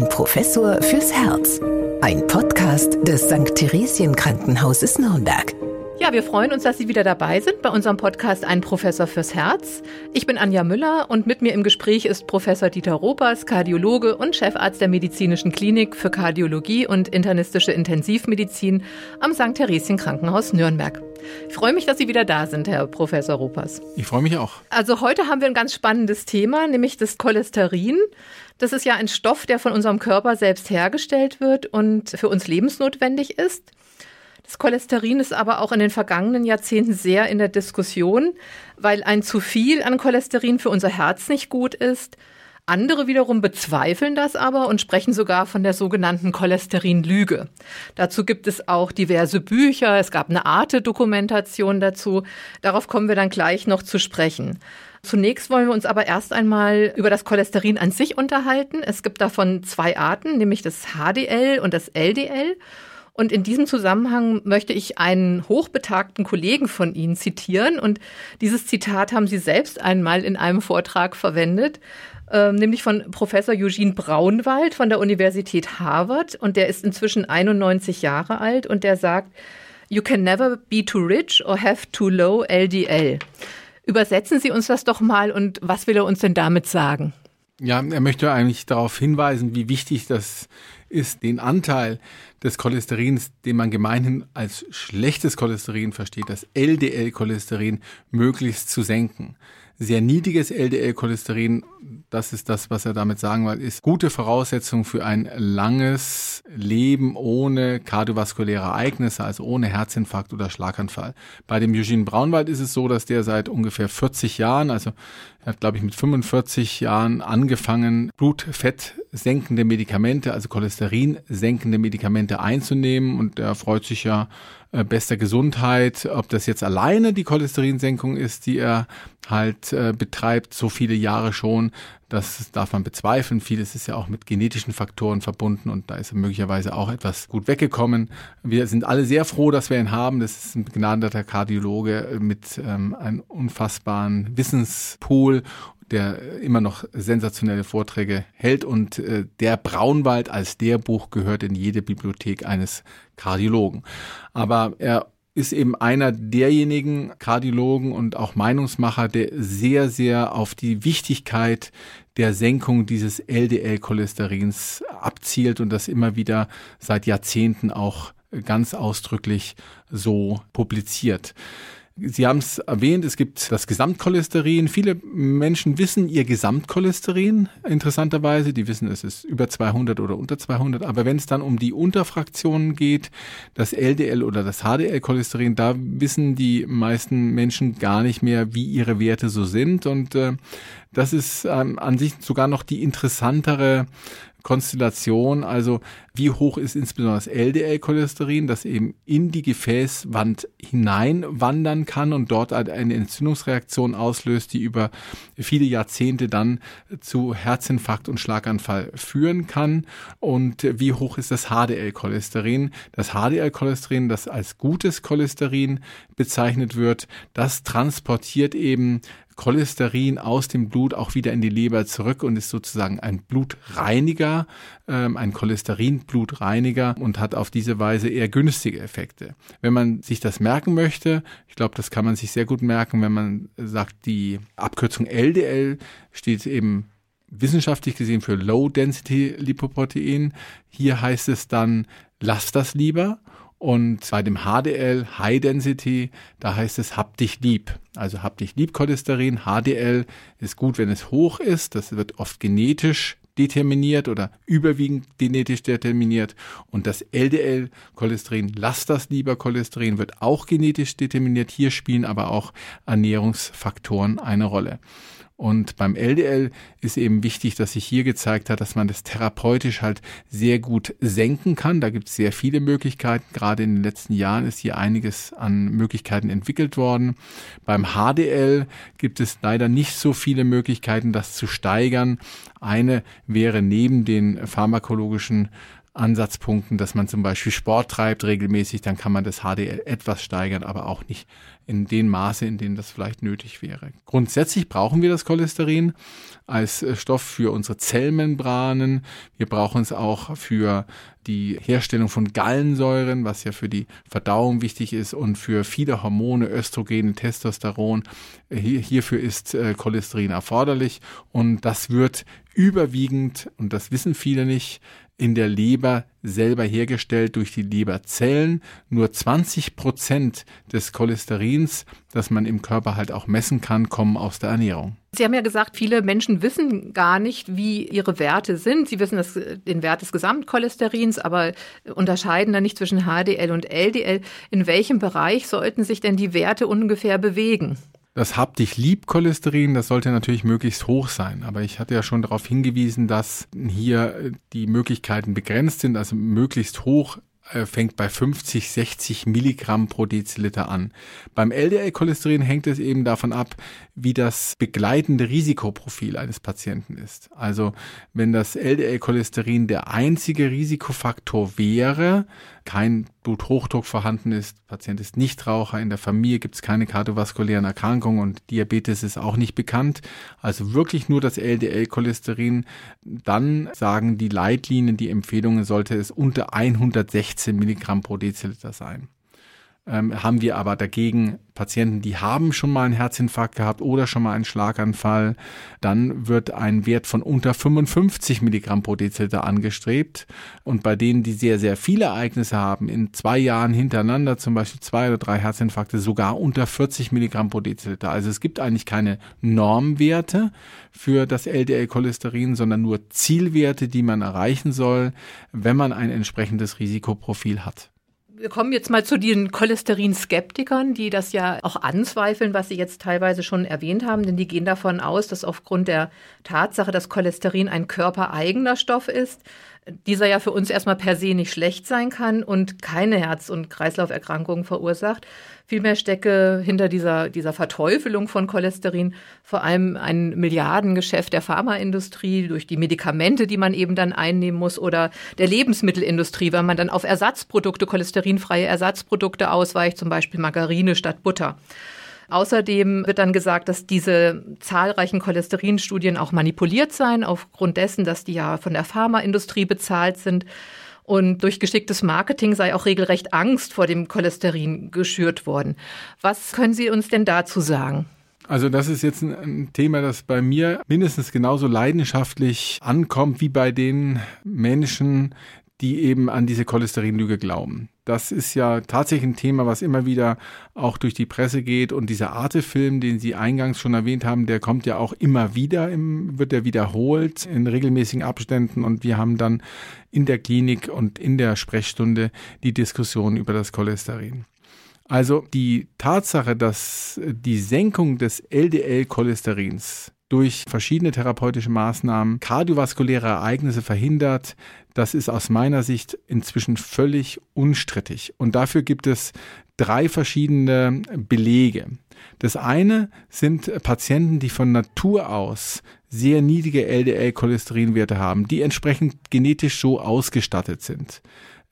Ein Professor fürs Herz. Ein Podcast des St. Theresien Krankenhauses Nürnberg. Ja, wir freuen uns, dass Sie wieder dabei sind bei unserem Podcast Ein Professor fürs Herz. Ich bin Anja Müller und mit mir im Gespräch ist Professor Dieter Ropers, Kardiologe und Chefarzt der Medizinischen Klinik für Kardiologie und internistische Intensivmedizin am St. Theresien Krankenhaus Nürnberg. Ich freue mich, dass Sie wieder da sind, Herr Professor Ropers. Ich freue mich auch. Also heute haben wir ein ganz spannendes Thema, nämlich das Cholesterin. Das ist ja ein Stoff, der von unserem Körper selbst hergestellt wird und für uns lebensnotwendig ist. Das Cholesterin ist aber auch in den vergangenen Jahrzehnten sehr in der Diskussion, weil ein zu viel an Cholesterin für unser Herz nicht gut ist. Andere wiederum bezweifeln das aber und sprechen sogar von der sogenannten Cholesterinlüge. Dazu gibt es auch diverse Bücher, es gab eine Arte-Dokumentation dazu. Darauf kommen wir dann gleich noch zu sprechen. Zunächst wollen wir uns aber erst einmal über das Cholesterin an sich unterhalten. Es gibt davon zwei Arten, nämlich das HDL und das LDL. Und in diesem Zusammenhang möchte ich einen hochbetagten Kollegen von Ihnen zitieren. Und dieses Zitat haben Sie selbst einmal in einem Vortrag verwendet, äh, nämlich von Professor Eugene Braunwald von der Universität Harvard. Und der ist inzwischen 91 Jahre alt und der sagt, You can never be too rich or have too low LDL. Übersetzen Sie uns das doch mal und was will er uns denn damit sagen? Ja, er möchte eigentlich darauf hinweisen, wie wichtig das ist, den Anteil des Cholesterins, den man gemeinhin als schlechtes Cholesterin versteht, das LDL-Cholesterin, möglichst zu senken sehr niedriges LDL-Cholesterin, das ist das, was er damit sagen will, ist gute Voraussetzung für ein langes Leben ohne kardiovaskuläre Ereignisse, also ohne Herzinfarkt oder Schlaganfall. Bei dem Eugene Braunwald ist es so, dass der seit ungefähr 40 Jahren, also er hat, glaube ich, mit 45 Jahren angefangen, Blutfett senkende Medikamente, also Cholesterin senkende Medikamente einzunehmen und er freut sich ja äh, bester Gesundheit. Ob das jetzt alleine die Cholesterinsenkung ist, die er halt äh, betreibt, so viele Jahre schon, das darf man bezweifeln. Vieles ist ja auch mit genetischen Faktoren verbunden und da ist er möglicherweise auch etwas gut weggekommen. Wir sind alle sehr froh, dass wir ihn haben. Das ist ein begnadeter Kardiologe mit ähm, einem unfassbaren Wissenspool der immer noch sensationelle Vorträge hält und äh, der Braunwald als der Buch gehört in jede Bibliothek eines Kardiologen. Aber er ist eben einer derjenigen Kardiologen und auch Meinungsmacher, der sehr, sehr auf die Wichtigkeit der Senkung dieses LDL-Cholesterins abzielt und das immer wieder seit Jahrzehnten auch ganz ausdrücklich so publiziert. Sie haben es erwähnt, es gibt das Gesamtcholesterin. Viele Menschen wissen ihr Gesamtcholesterin, interessanterweise. Die wissen, es ist über 200 oder unter 200. Aber wenn es dann um die Unterfraktionen geht, das LDL oder das HDL-Cholesterin, da wissen die meisten Menschen gar nicht mehr, wie ihre Werte so sind. Und äh, das ist ähm, an sich sogar noch die interessantere Konstellation, also wie hoch ist insbesondere das LDL-Cholesterin, das eben in die Gefäßwand hineinwandern kann und dort eine Entzündungsreaktion auslöst, die über viele Jahrzehnte dann zu Herzinfarkt und Schlaganfall führen kann. Und wie hoch ist das HDL-Cholesterin? Das HDL-Cholesterin, das als gutes Cholesterin bezeichnet wird, das transportiert eben Cholesterin aus dem Blut auch wieder in die Leber zurück und ist sozusagen ein Blutreiniger, ähm, ein Cholesterinblutreiniger und hat auf diese Weise eher günstige Effekte. Wenn man sich das merken möchte, ich glaube, das kann man sich sehr gut merken, wenn man sagt, die Abkürzung LDL steht eben wissenschaftlich gesehen für Low Density Lipoprotein. Hier heißt es dann, lass das lieber. Und bei dem HDL, High Density, da heißt es hab dich lieb. Also hab dich lieb Cholesterin. HDL ist gut, wenn es hoch ist. Das wird oft genetisch determiniert oder überwiegend genetisch determiniert. Und das LDL-Cholesterin, lass das lieber Cholesterin, wird auch genetisch determiniert. Hier spielen aber auch Ernährungsfaktoren eine Rolle. Und beim LDL ist eben wichtig, dass sich hier gezeigt hat, dass man das therapeutisch halt sehr gut senken kann. Da gibt es sehr viele Möglichkeiten. Gerade in den letzten Jahren ist hier einiges an Möglichkeiten entwickelt worden. Beim HDL gibt es leider nicht so viele Möglichkeiten, das zu steigern. Eine wäre neben den pharmakologischen Ansatzpunkten, dass man zum Beispiel Sport treibt regelmäßig, dann kann man das HDL etwas steigern, aber auch nicht in dem Maße, in dem das vielleicht nötig wäre. Grundsätzlich brauchen wir das Cholesterin als äh, Stoff für unsere Zellmembranen. Wir brauchen es auch für die Herstellung von Gallensäuren, was ja für die Verdauung wichtig ist und für viele Hormone, Östrogene, Testosteron. Hierfür ist äh, Cholesterin erforderlich und das wird überwiegend, und das wissen viele nicht, in der Leber selber hergestellt durch die Leberzellen. Nur 20 Prozent des Cholesterins, das man im Körper halt auch messen kann, kommen aus der Ernährung. Sie haben ja gesagt, viele Menschen wissen gar nicht, wie ihre Werte sind. Sie wissen das, den Wert des Gesamtcholesterins, aber unterscheiden dann nicht zwischen HDL und LDL. In welchem Bereich sollten sich denn die Werte ungefähr bewegen? Das Hab dich lieb Cholesterin, das sollte natürlich möglichst hoch sein. Aber ich hatte ja schon darauf hingewiesen, dass hier die Möglichkeiten begrenzt sind, also möglichst hoch äh, fängt bei 50, 60 Milligramm pro Deziliter an. Beim LDL-Cholesterin hängt es eben davon ab, wie das begleitende Risikoprofil eines Patienten ist. Also wenn das LDL-Cholesterin der einzige Risikofaktor wäre, kein Bluthochdruck vorhanden ist, Patient ist Nichtraucher, in der Familie gibt es keine kardiovaskulären Erkrankungen und Diabetes ist auch nicht bekannt, also wirklich nur das LDL-Cholesterin, dann sagen die Leitlinien, die Empfehlungen, sollte es unter 116 Milligramm pro Deziliter sein ähm, haben wir aber dagegen Patienten, die haben schon mal einen Herzinfarkt gehabt oder schon mal einen Schlaganfall, dann wird ein Wert von unter 55 Milligramm pro Deziliter angestrebt. Und bei denen, die sehr, sehr viele Ereignisse haben, in zwei Jahren hintereinander, zum Beispiel zwei oder drei Herzinfarkte, sogar unter 40 Milligramm pro Deziliter. Also es gibt eigentlich keine Normwerte für das LDL-Cholesterin, sondern nur Zielwerte, die man erreichen soll, wenn man ein entsprechendes Risikoprofil hat wir kommen jetzt mal zu den Cholesterinskeptikern, die das ja auch anzweifeln, was Sie jetzt teilweise schon erwähnt haben, denn die gehen davon aus, dass aufgrund der Tatsache, dass Cholesterin ein körpereigener Stoff ist, dieser ja für uns erstmal per se nicht schlecht sein kann und keine Herz- und Kreislauferkrankungen verursacht. Vielmehr stecke hinter dieser, dieser Verteufelung von Cholesterin vor allem ein Milliardengeschäft der Pharmaindustrie durch die Medikamente, die man eben dann einnehmen muss oder der Lebensmittelindustrie, weil man dann auf Ersatzprodukte, cholesterinfreie Ersatzprodukte ausweicht, zum Beispiel Margarine statt Butter. Außerdem wird dann gesagt, dass diese zahlreichen Cholesterinstudien auch manipuliert seien, aufgrund dessen, dass die ja von der Pharmaindustrie bezahlt sind. Und durch geschicktes Marketing sei auch regelrecht Angst vor dem Cholesterin geschürt worden. Was können Sie uns denn dazu sagen? Also das ist jetzt ein Thema, das bei mir mindestens genauso leidenschaftlich ankommt wie bei den Menschen, die eben an diese Cholesterinlüge glauben. Das ist ja tatsächlich ein Thema, was immer wieder auch durch die Presse geht. Und dieser Arte-Film, den Sie eingangs schon erwähnt haben, der kommt ja auch immer wieder, im, wird er wiederholt in regelmäßigen Abständen. Und wir haben dann in der Klinik und in der Sprechstunde die Diskussion über das Cholesterin. Also die Tatsache, dass die Senkung des LDL-Cholesterins durch verschiedene therapeutische Maßnahmen kardiovaskuläre Ereignisse verhindert, das ist aus meiner Sicht inzwischen völlig unstrittig. Und dafür gibt es drei verschiedene Belege. Das eine sind Patienten, die von Natur aus sehr niedrige LDL-Cholesterinwerte haben, die entsprechend genetisch so ausgestattet sind.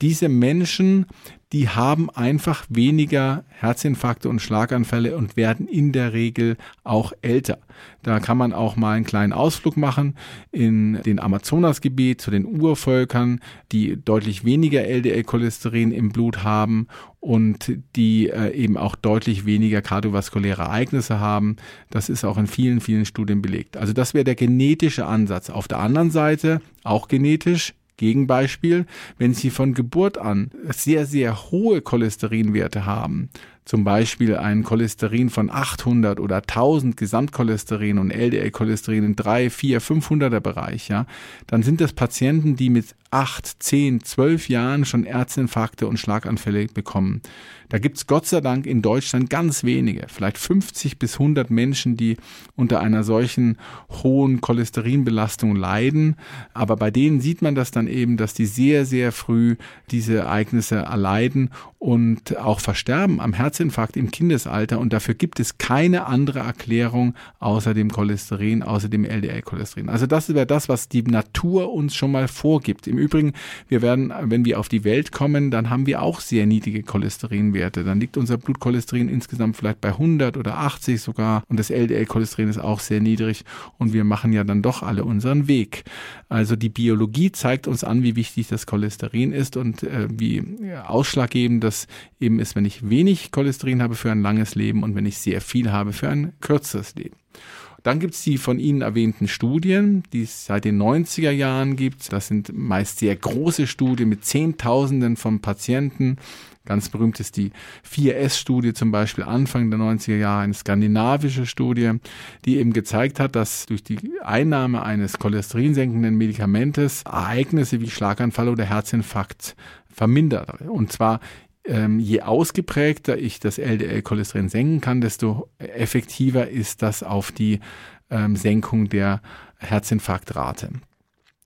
Diese Menschen die haben einfach weniger Herzinfarkte und Schlaganfälle und werden in der Regel auch älter. Da kann man auch mal einen kleinen Ausflug machen in den Amazonasgebiet zu den Urvölkern, die deutlich weniger LDL-Cholesterin im Blut haben und die äh, eben auch deutlich weniger kardiovaskuläre Ereignisse haben. Das ist auch in vielen, vielen Studien belegt. Also das wäre der genetische Ansatz. Auf der anderen Seite, auch genetisch, Gegenbeispiel, wenn Sie von Geburt an sehr, sehr hohe Cholesterinwerte haben, zum Beispiel ein Cholesterin von 800 oder 1000 Gesamtcholesterin und LDL-Cholesterin in 3, 4, 500er Bereich, ja, dann sind das Patienten, die mit 8, 10, 12 Jahren schon Herzinfarkte und Schlaganfälle bekommen. Da gibt's Gott sei Dank in Deutschland ganz wenige, vielleicht 50 bis 100 Menschen, die unter einer solchen hohen Cholesterinbelastung leiden. Aber bei denen sieht man das dann eben, dass die sehr, sehr früh diese Ereignisse erleiden und auch versterben am Herzinfarkt im Kindesalter und dafür gibt es keine andere Erklärung außer dem Cholesterin, außer dem LDL-Cholesterin. Also das wäre das, was die Natur uns schon mal vorgibt. Im Übrigen, wir werden, wenn wir auf die Welt kommen, dann haben wir auch sehr niedrige Cholesterinwerte. Dann liegt unser Blutcholesterin insgesamt vielleicht bei 100 oder 80 sogar und das LDL-Cholesterin ist auch sehr niedrig und wir machen ja dann doch alle unseren Weg. Also die Biologie zeigt uns an, wie wichtig das Cholesterin ist und äh, wie ausschlaggebend das eben ist, wenn ich wenig Cholesterin habe für ein langes Leben und wenn ich sehr viel habe für ein kürzeres Leben. Dann gibt es die von Ihnen erwähnten Studien, die es seit den 90er Jahren gibt. Das sind meist sehr große Studien mit Zehntausenden von Patienten. Ganz berühmt ist die 4S-Studie zum Beispiel Anfang der 90er Jahre, eine skandinavische Studie, die eben gezeigt hat, dass durch die Einnahme eines cholesterinsenkenden Medikamentes Ereignisse wie Schlaganfall oder Herzinfarkt vermindert. Und zwar ähm, je ausgeprägter ich das LDL-Cholesterin senken kann, desto effektiver ist das auf die ähm, Senkung der Herzinfarktrate.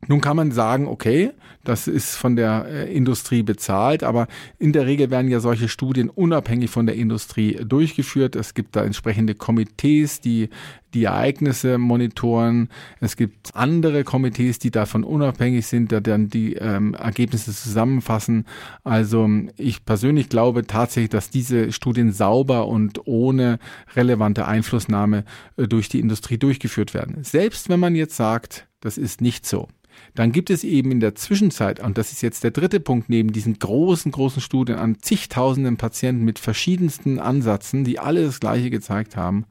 Nun kann man sagen, okay, das ist von der äh, Industrie bezahlt, aber in der Regel werden ja solche Studien unabhängig von der Industrie durchgeführt. Es gibt da entsprechende Komitees, die die Ereignisse monitoren. Es gibt andere Komitees, die davon unabhängig sind, da dann die ähm, Ergebnisse zusammenfassen. Also ich persönlich glaube tatsächlich, dass diese Studien sauber und ohne relevante Einflussnahme äh, durch die Industrie durchgeführt werden. Selbst wenn man jetzt sagt, das ist nicht so dann gibt es eben in der Zwischenzeit, und das ist jetzt der dritte Punkt neben diesen großen, großen Studien an zigtausenden Patienten mit verschiedensten Ansätzen, die alle das Gleiche gezeigt haben,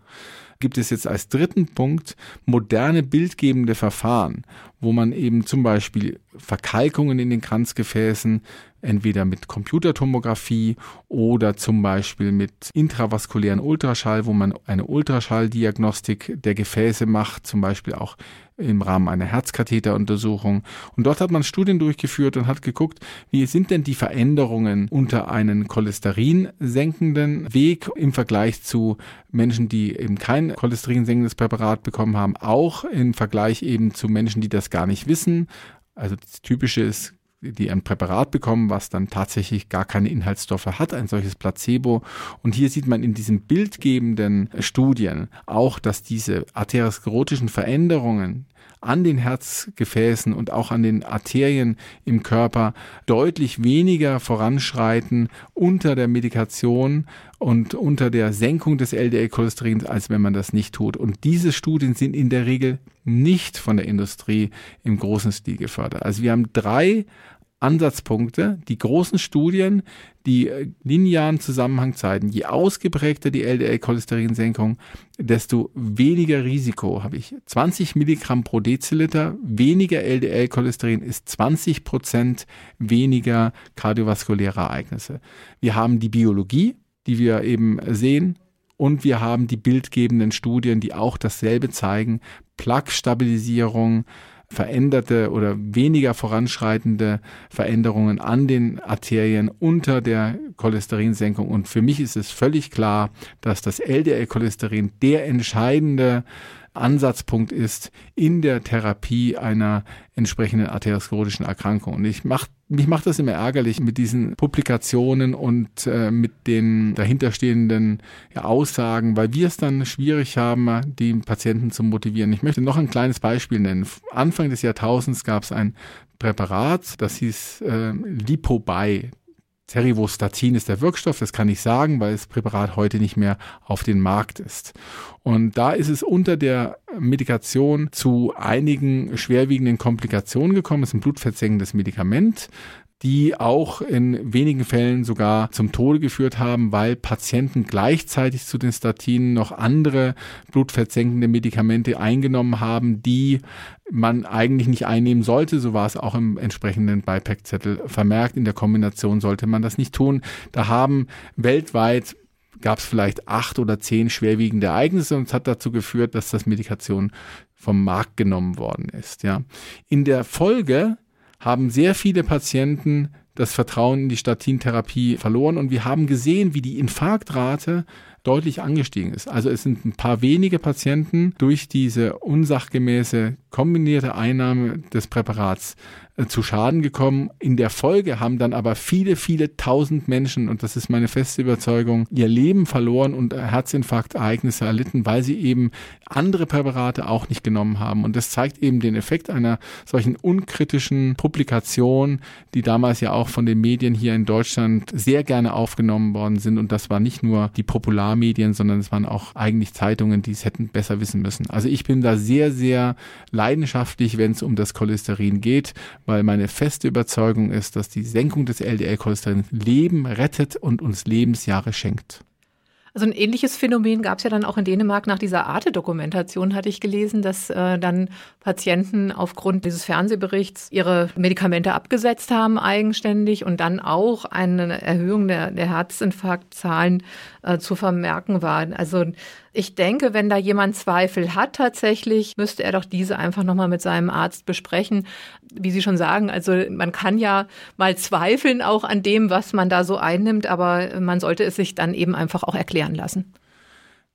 gibt es jetzt als dritten Punkt moderne bildgebende Verfahren, wo man eben zum Beispiel Verkalkungen in den Kranzgefäßen entweder mit Computertomographie oder zum Beispiel mit intravaskulären Ultraschall, wo man eine Ultraschalldiagnostik der Gefäße macht, zum Beispiel auch im Rahmen einer Herzkatheteruntersuchung. Und dort hat man Studien durchgeführt und hat geguckt, wie sind denn die Veränderungen unter einen cholesterinsenkenden Weg im Vergleich zu Menschen, die eben kein cholesterinsenkendes Präparat bekommen haben, auch im Vergleich eben zu Menschen, die das gar nicht wissen. Also das Typische ist die ein Präparat bekommen, was dann tatsächlich gar keine Inhaltsstoffe hat, ein solches Placebo. Und hier sieht man in diesen bildgebenden Studien auch, dass diese arteriosklerotischen Veränderungen an den Herzgefäßen und auch an den Arterien im Körper deutlich weniger voranschreiten unter der Medikation und unter der Senkung des LDL-Cholesterins, als wenn man das nicht tut. Und diese Studien sind in der Regel nicht von der Industrie im großen Stil gefördert. Also wir haben drei Ansatzpunkte, die großen Studien, die äh, linearen Zusammenhang zeigen. Je ausgeprägter die LDL-Cholesterinsenkung, desto weniger Risiko habe ich. 20 Milligramm pro Deziliter weniger LDL-Cholesterin ist 20 Prozent weniger kardiovaskuläre Ereignisse. Wir haben die Biologie, die wir eben sehen, und wir haben die bildgebenden Studien, die auch dasselbe zeigen. Plaque-Stabilisierung, veränderte oder weniger voranschreitende Veränderungen an den Arterien unter der Cholesterinsenkung. Und für mich ist es völlig klar, dass das LDL-Cholesterin der entscheidende Ansatzpunkt ist in der Therapie einer entsprechenden arteriosklerotischen Erkrankung. Und ich mach, mich macht das immer ärgerlich mit diesen Publikationen und äh, mit den dahinterstehenden ja, Aussagen, weil wir es dann schwierig haben, die Patienten zu motivieren. Ich möchte noch ein kleines Beispiel nennen. Anfang des Jahrtausends gab es ein Präparat, das hieß äh, Lipobuy. Terivostatin ist der Wirkstoff, das kann ich sagen, weil das Präparat heute nicht mehr auf den Markt ist. Und da ist es unter der Medikation zu einigen schwerwiegenden Komplikationen gekommen. Es ist ein blutversenkendes Medikament die auch in wenigen Fällen sogar zum Tode geführt haben, weil Patienten gleichzeitig zu den Statinen noch andere blutversenkende Medikamente eingenommen haben, die man eigentlich nicht einnehmen sollte. So war es auch im entsprechenden Beipackzettel vermerkt. In der Kombination sollte man das nicht tun. Da haben weltweit gab es vielleicht acht oder zehn schwerwiegende Ereignisse und es hat dazu geführt, dass das Medikation vom Markt genommen worden ist. Ja. In der Folge haben sehr viele Patienten das Vertrauen in die Statintherapie verloren und wir haben gesehen, wie die Infarktrate deutlich angestiegen ist. Also es sind ein paar wenige Patienten durch diese unsachgemäße kombinierte Einnahme des Präparats äh, zu Schaden gekommen. In der Folge haben dann aber viele, viele tausend Menschen, und das ist meine feste Überzeugung, ihr Leben verloren und Herzinfarktereignisse erlitten, weil sie eben andere Präparate auch nicht genommen haben. Und das zeigt eben den Effekt einer solchen unkritischen Publikation, die damals ja auch von den Medien hier in Deutschland sehr gerne aufgenommen worden sind. Und das war nicht nur die Popularmedien, sondern es waren auch eigentlich Zeitungen, die es hätten besser wissen müssen. Also ich bin da sehr, sehr leidenschaftlich, wenn es um das Cholesterin geht, weil meine feste Überzeugung ist, dass die Senkung des LDL-Cholesterins Leben rettet und uns Lebensjahre schenkt. Also ein ähnliches Phänomen gab es ja dann auch in Dänemark nach dieser Arte-Dokumentation, hatte ich gelesen, dass äh, dann Patienten aufgrund dieses Fernsehberichts ihre Medikamente abgesetzt haben eigenständig und dann auch eine Erhöhung der, der Herzinfarktzahlen äh, zu vermerken war. Also ich denke, wenn da jemand Zweifel hat tatsächlich, müsste er doch diese einfach nochmal mit seinem Arzt besprechen. Wie Sie schon sagen, also man kann ja mal zweifeln auch an dem, was man da so einnimmt, aber man sollte es sich dann eben einfach auch erklären lassen.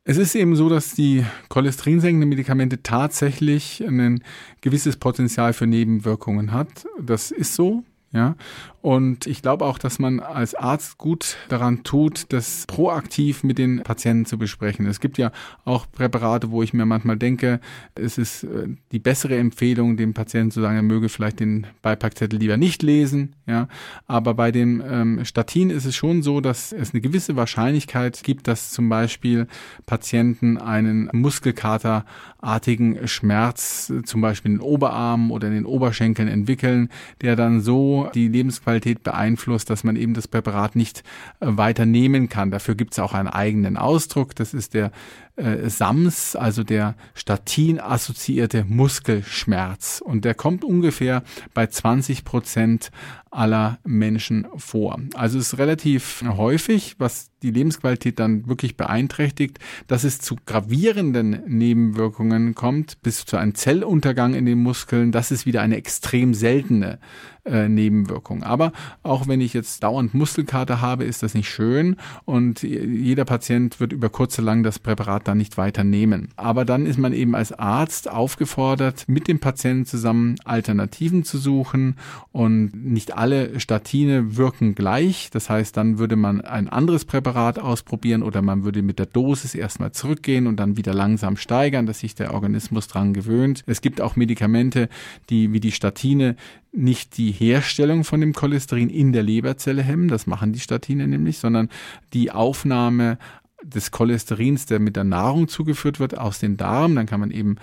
Es ist eben so, dass die cholesterinsenkenden Medikamente tatsächlich ein gewisses Potenzial für Nebenwirkungen hat. Das ist so. Ja, und ich glaube auch, dass man als Arzt gut daran tut, das proaktiv mit den Patienten zu besprechen. Es gibt ja auch Präparate, wo ich mir manchmal denke, es ist äh, die bessere Empfehlung, dem Patienten zu sagen, er möge vielleicht den Beipackzettel lieber nicht lesen. Ja, aber bei dem ähm, Statin ist es schon so, dass es eine gewisse Wahrscheinlichkeit gibt, dass zum Beispiel Patienten einen Muskelkaterartigen Schmerz, zum Beispiel in den Oberarmen oder in den Oberschenkeln entwickeln, der dann so die Lebensqualität beeinflusst, dass man eben das Präparat nicht äh, weiter nehmen kann. Dafür gibt es auch einen eigenen Ausdruck. Das ist der äh, SAMS, also der Statin-assoziierte Muskelschmerz. Und der kommt ungefähr bei 20 Prozent aller Menschen vor. Also es ist relativ häufig, was die Lebensqualität dann wirklich beeinträchtigt, dass es zu gravierenden Nebenwirkungen kommt, bis zu einem Zelluntergang in den Muskeln. Das ist wieder eine extrem seltene äh, Nebenwirkung. Aber auch wenn ich jetzt dauernd Muskelkater habe, ist das nicht schön und jeder Patient wird über kurze lang das Präparat dann nicht weiter nehmen. Aber dann ist man eben als Arzt aufgefordert, mit dem Patienten zusammen Alternativen zu suchen und nicht alle Statine wirken gleich. Das heißt, dann würde man ein anderes Präparat ausprobieren oder man würde mit der Dosis erstmal zurückgehen und dann wieder langsam steigern, dass sich der Organismus dran gewöhnt. Es gibt auch Medikamente, die wie die Statine nicht die Herstellung von dem Cholesterin in der Leberzelle hemmen, das machen die Statine nämlich, sondern die Aufnahme des Cholesterins, der mit der Nahrung zugeführt wird, aus den Darm. Dann kann man eben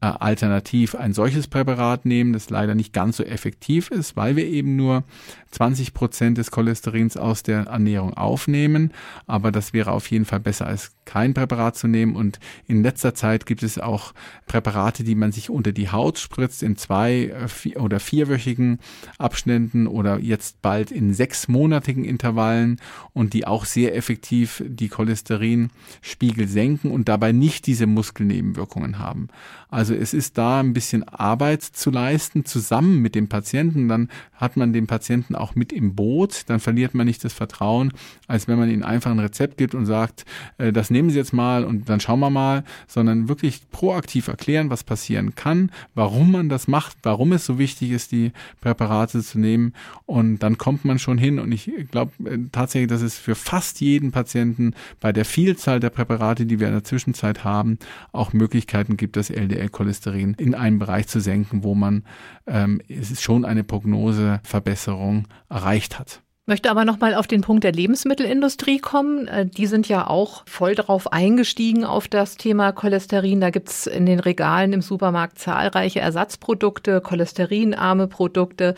äh, alternativ ein solches Präparat nehmen, das leider nicht ganz so effektiv ist, weil wir eben nur 20 Prozent des Cholesterins aus der Ernährung aufnehmen. Aber das wäre auf jeden Fall besser als kein Präparat zu nehmen. Und in letzter Zeit gibt es auch Präparate, die man sich unter die Haut spritzt in zwei äh, oder vierwöchigen Abständen oder jetzt bald in sechsmonatigen Intervallen und die auch sehr effektiv die Cholesterinspiegel senken und dabei nicht diese Muskelnebenwirkungen haben. Also es ist da ein bisschen Arbeit zu leisten, zusammen mit dem Patienten. Dann hat man den Patienten auch mit im Boot. Dann verliert man nicht das Vertrauen, als wenn man ihnen einfach ein Rezept gibt und sagt, äh, das nehmen Sie jetzt mal und dann schauen wir mal, sondern wirklich proaktiv erklären, was passieren kann, warum man das macht, warum es so wichtig ist, die Präparate zu nehmen. Und dann kommt man schon hin. Und ich glaube äh, tatsächlich, dass es für fast jeden Patienten bei der Vielzahl der Präparate, die wir in der Zwischenzeit haben, auch Möglichkeiten gibt, das LDL-Cholesterin in einen Bereich zu senken, wo man ähm, es ist schon eine Prognoseverbesserung erreicht hat. Möchte aber nochmal auf den Punkt der Lebensmittelindustrie kommen. Äh, die sind ja auch voll darauf eingestiegen auf das Thema Cholesterin. Da gibt's in den Regalen im Supermarkt zahlreiche Ersatzprodukte, cholesterinarme Produkte.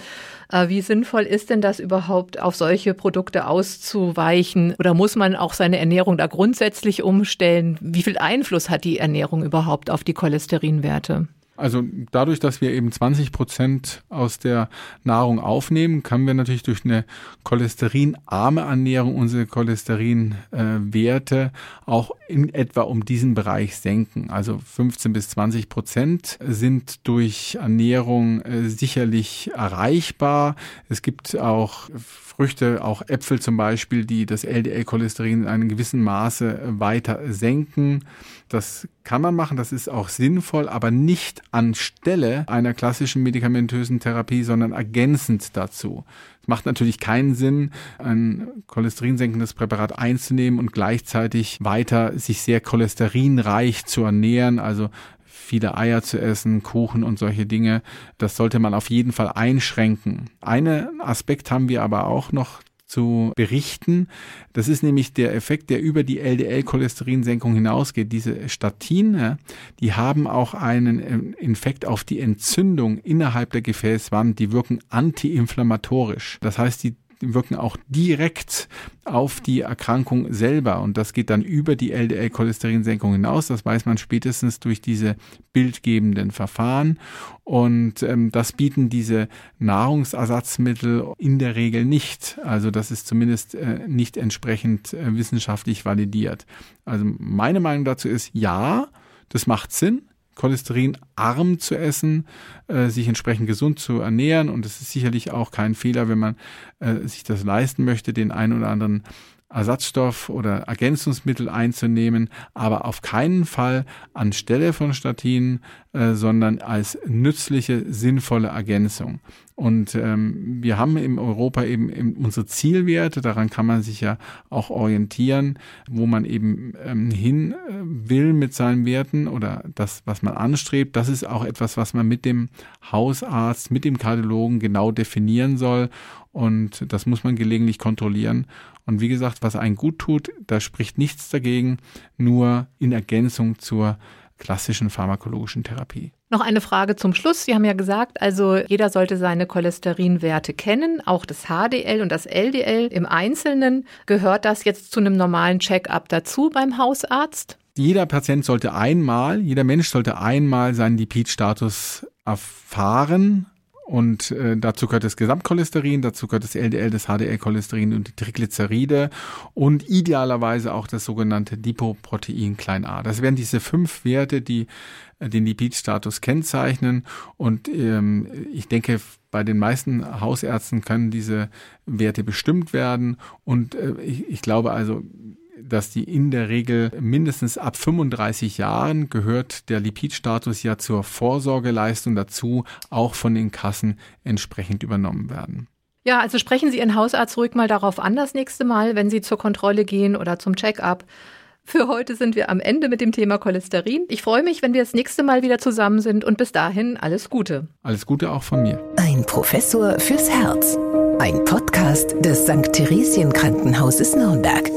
Äh, wie sinnvoll ist denn das überhaupt, auf solche Produkte auszuweichen? Oder muss man auch seine Ernährung da grundsätzlich umstellen? Wie viel Einfluss hat die Ernährung überhaupt auf die Cholesterinwerte? Also dadurch, dass wir eben 20 Prozent aus der Nahrung aufnehmen, können wir natürlich durch eine cholesterinarme Ernährung unsere Cholesterinwerte auch in etwa um diesen Bereich senken. Also 15 bis 20 Prozent sind durch Ernährung äh, sicherlich erreichbar. Es gibt auch Früchte, auch Äpfel zum Beispiel, die das LDL-Cholesterin in einem gewissen Maße weiter senken. Das kann man machen, das ist auch sinnvoll, aber nicht anstelle einer klassischen medikamentösen Therapie, sondern ergänzend dazu. Es macht natürlich keinen Sinn, ein cholesterinsenkendes Präparat einzunehmen und gleichzeitig weiter sich sehr cholesterinreich zu ernähren, also viele Eier zu essen, Kuchen und solche Dinge. Das sollte man auf jeden Fall einschränken. Einen Aspekt haben wir aber auch noch zu berichten. Das ist nämlich der Effekt, der über die LDL-Cholesterinsenkung hinausgeht. Diese Statine, die haben auch einen Infekt auf die Entzündung innerhalb der Gefäßwand. Die wirken antiinflammatorisch. Das heißt, die wirken auch direkt auf die Erkrankung selber und das geht dann über die LDL-Cholesterinsenkung hinaus. Das weiß man spätestens durch diese bildgebenden Verfahren und ähm, das bieten diese Nahrungsersatzmittel in der Regel nicht. Also das ist zumindest äh, nicht entsprechend äh, wissenschaftlich validiert. Also meine Meinung dazu ist ja, das macht Sinn cholesterinarm zu essen, äh, sich entsprechend gesund zu ernähren. Und es ist sicherlich auch kein Fehler, wenn man äh, sich das leisten möchte, den einen oder anderen Ersatzstoff oder Ergänzungsmittel einzunehmen, aber auf keinen Fall anstelle von Statinen, äh, sondern als nützliche, sinnvolle Ergänzung. Und ähm, wir haben in Europa eben, eben unsere Zielwerte, daran kann man sich ja auch orientieren, wo man eben ähm, hin äh, will mit seinen Werten oder das, was man anstrebt. Das ist auch etwas, was man mit dem Hausarzt, mit dem Kardiologen genau definieren soll. Und das muss man gelegentlich kontrollieren. Und wie gesagt, was einen gut tut, da spricht nichts dagegen, nur in Ergänzung zur klassischen pharmakologischen Therapie. Noch eine Frage zum Schluss. Sie haben ja gesagt, also jeder sollte seine Cholesterinwerte kennen, auch das HDL und das LDL im Einzelnen. Gehört das jetzt zu einem normalen Check-up dazu beim Hausarzt? Jeder Patient sollte einmal, jeder Mensch sollte einmal seinen Lipidstatus erfahren, und äh, dazu gehört das Gesamtcholesterin, dazu gehört das LDL, das HDL-Cholesterin und die Triglyceride und idealerweise auch das sogenannte Lipoprotein klein a. Das wären diese fünf Werte, die den Lipidstatus kennzeichnen. Und ähm, ich denke, bei den meisten Hausärzten können diese Werte bestimmt werden. Und äh, ich, ich glaube also, dass die in der Regel mindestens ab 35 Jahren gehört der Lipidstatus ja zur Vorsorgeleistung dazu, auch von den Kassen entsprechend übernommen werden. Ja, also sprechen Sie Ihren Hausarzt ruhig mal darauf an das nächste Mal, wenn Sie zur Kontrolle gehen oder zum Check-up. Für heute sind wir am Ende mit dem Thema Cholesterin. Ich freue mich, wenn wir das nächste Mal wieder zusammen sind und bis dahin alles Gute. Alles Gute auch von mir. Ein Professor fürs Herz. Ein Podcast des St. Theresien Krankenhauses Nürnberg.